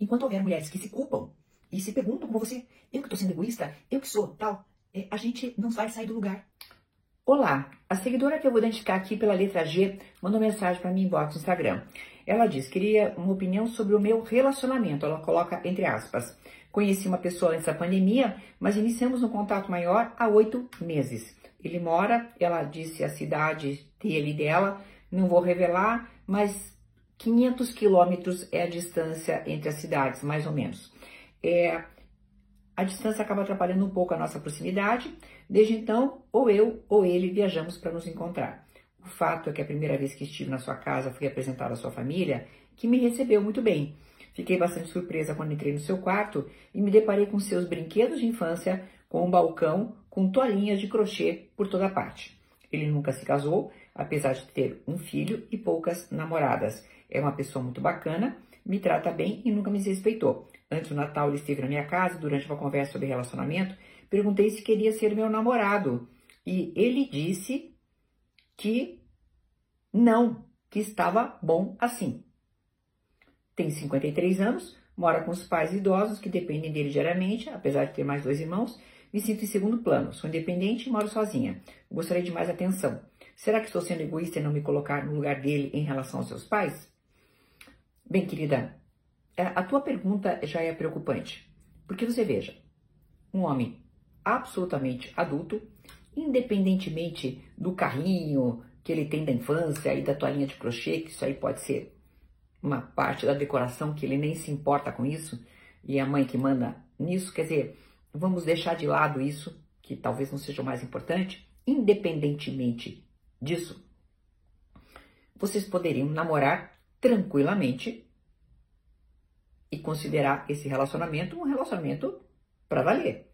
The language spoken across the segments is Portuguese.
Enquanto houver mulheres que se culpam e se perguntam como você, eu que tô sendo egoísta, eu que sou, tal, é, a gente não vai sair do lugar. Olá, a seguidora que eu vou identificar aqui pela letra G mandou mensagem para mim em box no Instagram. Ela diz: queria uma opinião sobre o meu relacionamento. Ela coloca entre aspas. Conheci uma pessoa antes da pandemia, mas iniciamos um contato maior há oito meses. Ele mora, ela disse a cidade dele e dela, não vou revelar, mas 500 quilômetros é a distância entre as cidades, mais ou menos. É, a distância acaba atrapalhando um pouco a nossa proximidade. Desde então, ou eu ou ele viajamos para nos encontrar. O fato é que a primeira vez que estive na sua casa fui apresentada à sua família, que me recebeu muito bem. Fiquei bastante surpresa quando entrei no seu quarto e me deparei com seus brinquedos de infância, com um balcão com toalhinhas de crochê por toda parte. Ele nunca se casou, apesar de ter um filho e poucas namoradas. É uma pessoa muito bacana, me trata bem e nunca me desrespeitou. Antes do Natal, ele esteve na minha casa durante uma conversa sobre relacionamento. Perguntei se queria ser meu namorado e ele disse que não, que estava bom assim. Tem 53 anos, mora com os pais idosos que dependem dele diariamente, apesar de ter mais dois irmãos. Me sinto em segundo plano, sou independente e moro sozinha. Gostaria de mais atenção. Será que estou sendo egoísta em não me colocar no lugar dele em relação aos seus pais? Bem, querida, é, a tua pergunta já é preocupante. Porque você veja, um homem absolutamente adulto, independentemente do carrinho que ele tem da infância e da toalhinha de crochê, que isso aí pode ser uma parte da decoração que ele nem se importa com isso, e a mãe que manda nisso, quer dizer, vamos deixar de lado isso, que talvez não seja o mais importante, independentemente disso, vocês poderiam namorar tranquilamente e considerar esse relacionamento um relacionamento para valer.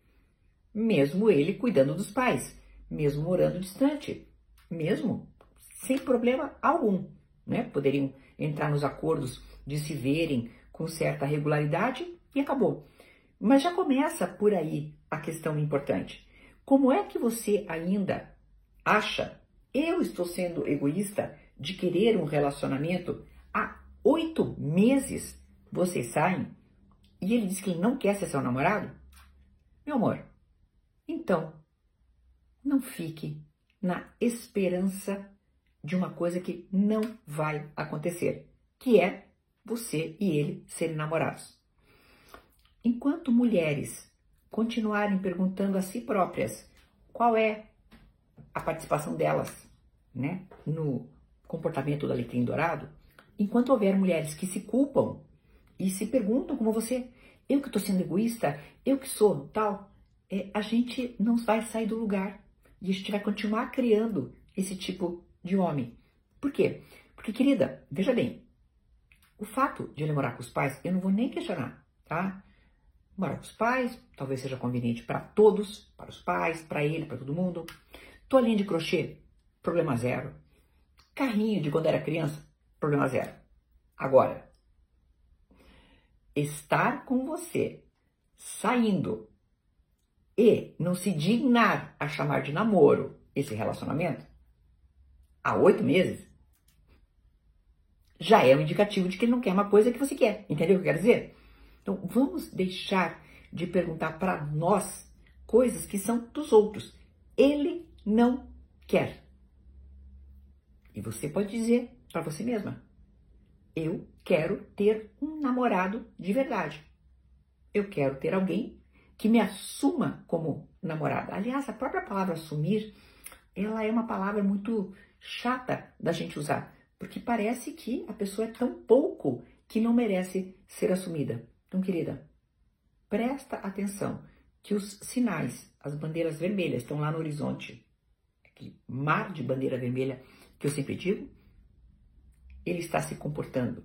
Mesmo ele cuidando dos pais, mesmo morando distante, mesmo sem problema algum, né? Poderiam entrar nos acordos de se verem com certa regularidade e acabou. Mas já começa por aí a questão importante. Como é que você ainda acha eu estou sendo egoísta de querer um relacionamento há oito meses vocês saem e ele diz que ele não quer ser seu namorado? Meu amor, então não fique na esperança de uma coisa que não vai acontecer, que é você e ele serem namorados. Enquanto mulheres continuarem perguntando a si próprias qual é a participação delas né, no comportamento do alecrim dourado, enquanto houver mulheres que se culpam e se perguntam como você, eu que estou sendo egoísta, eu que sou tal, é, a gente não vai sair do lugar e a gente vai continuar criando esse tipo de homem. Por quê? Porque, querida, veja bem, o fato de ele morar com os pais, eu não vou nem questionar, tá? Morar com os pais, talvez seja conveniente para todos, para os pais, para ele, para todo mundo. Toalhinha de crochê, problema zero. Carrinho de quando era criança, problema zero. Agora, estar com você, saindo e não se dignar a chamar de namoro esse relacionamento, há oito meses, já é um indicativo de que ele não quer uma coisa que você quer. Entendeu o que eu quero dizer? Então, vamos deixar de perguntar para nós coisas que são dos outros. Ele não quer. E você pode dizer para você mesma: eu quero ter um namorado de verdade. Eu quero ter alguém que me assuma como namorada. Aliás, a própria palavra assumir, ela é uma palavra muito chata da gente usar, porque parece que a pessoa é tão pouco que não merece ser assumida. Então, querida, presta atenção que os sinais, as bandeiras vermelhas estão lá no horizonte. Mar de bandeira vermelha que eu sempre digo, ele está se comportando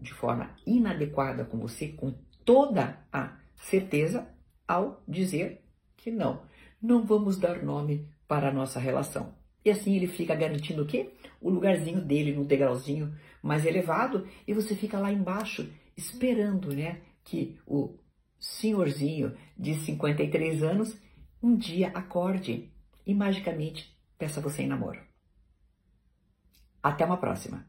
de forma inadequada com você, com toda a certeza, ao dizer que não, não vamos dar nome para a nossa relação. E assim ele fica garantindo o quê? O lugarzinho dele no degrauzinho mais elevado e você fica lá embaixo esperando, né, que o senhorzinho de 53 anos um dia acorde e magicamente peça você em namoro. Até uma próxima.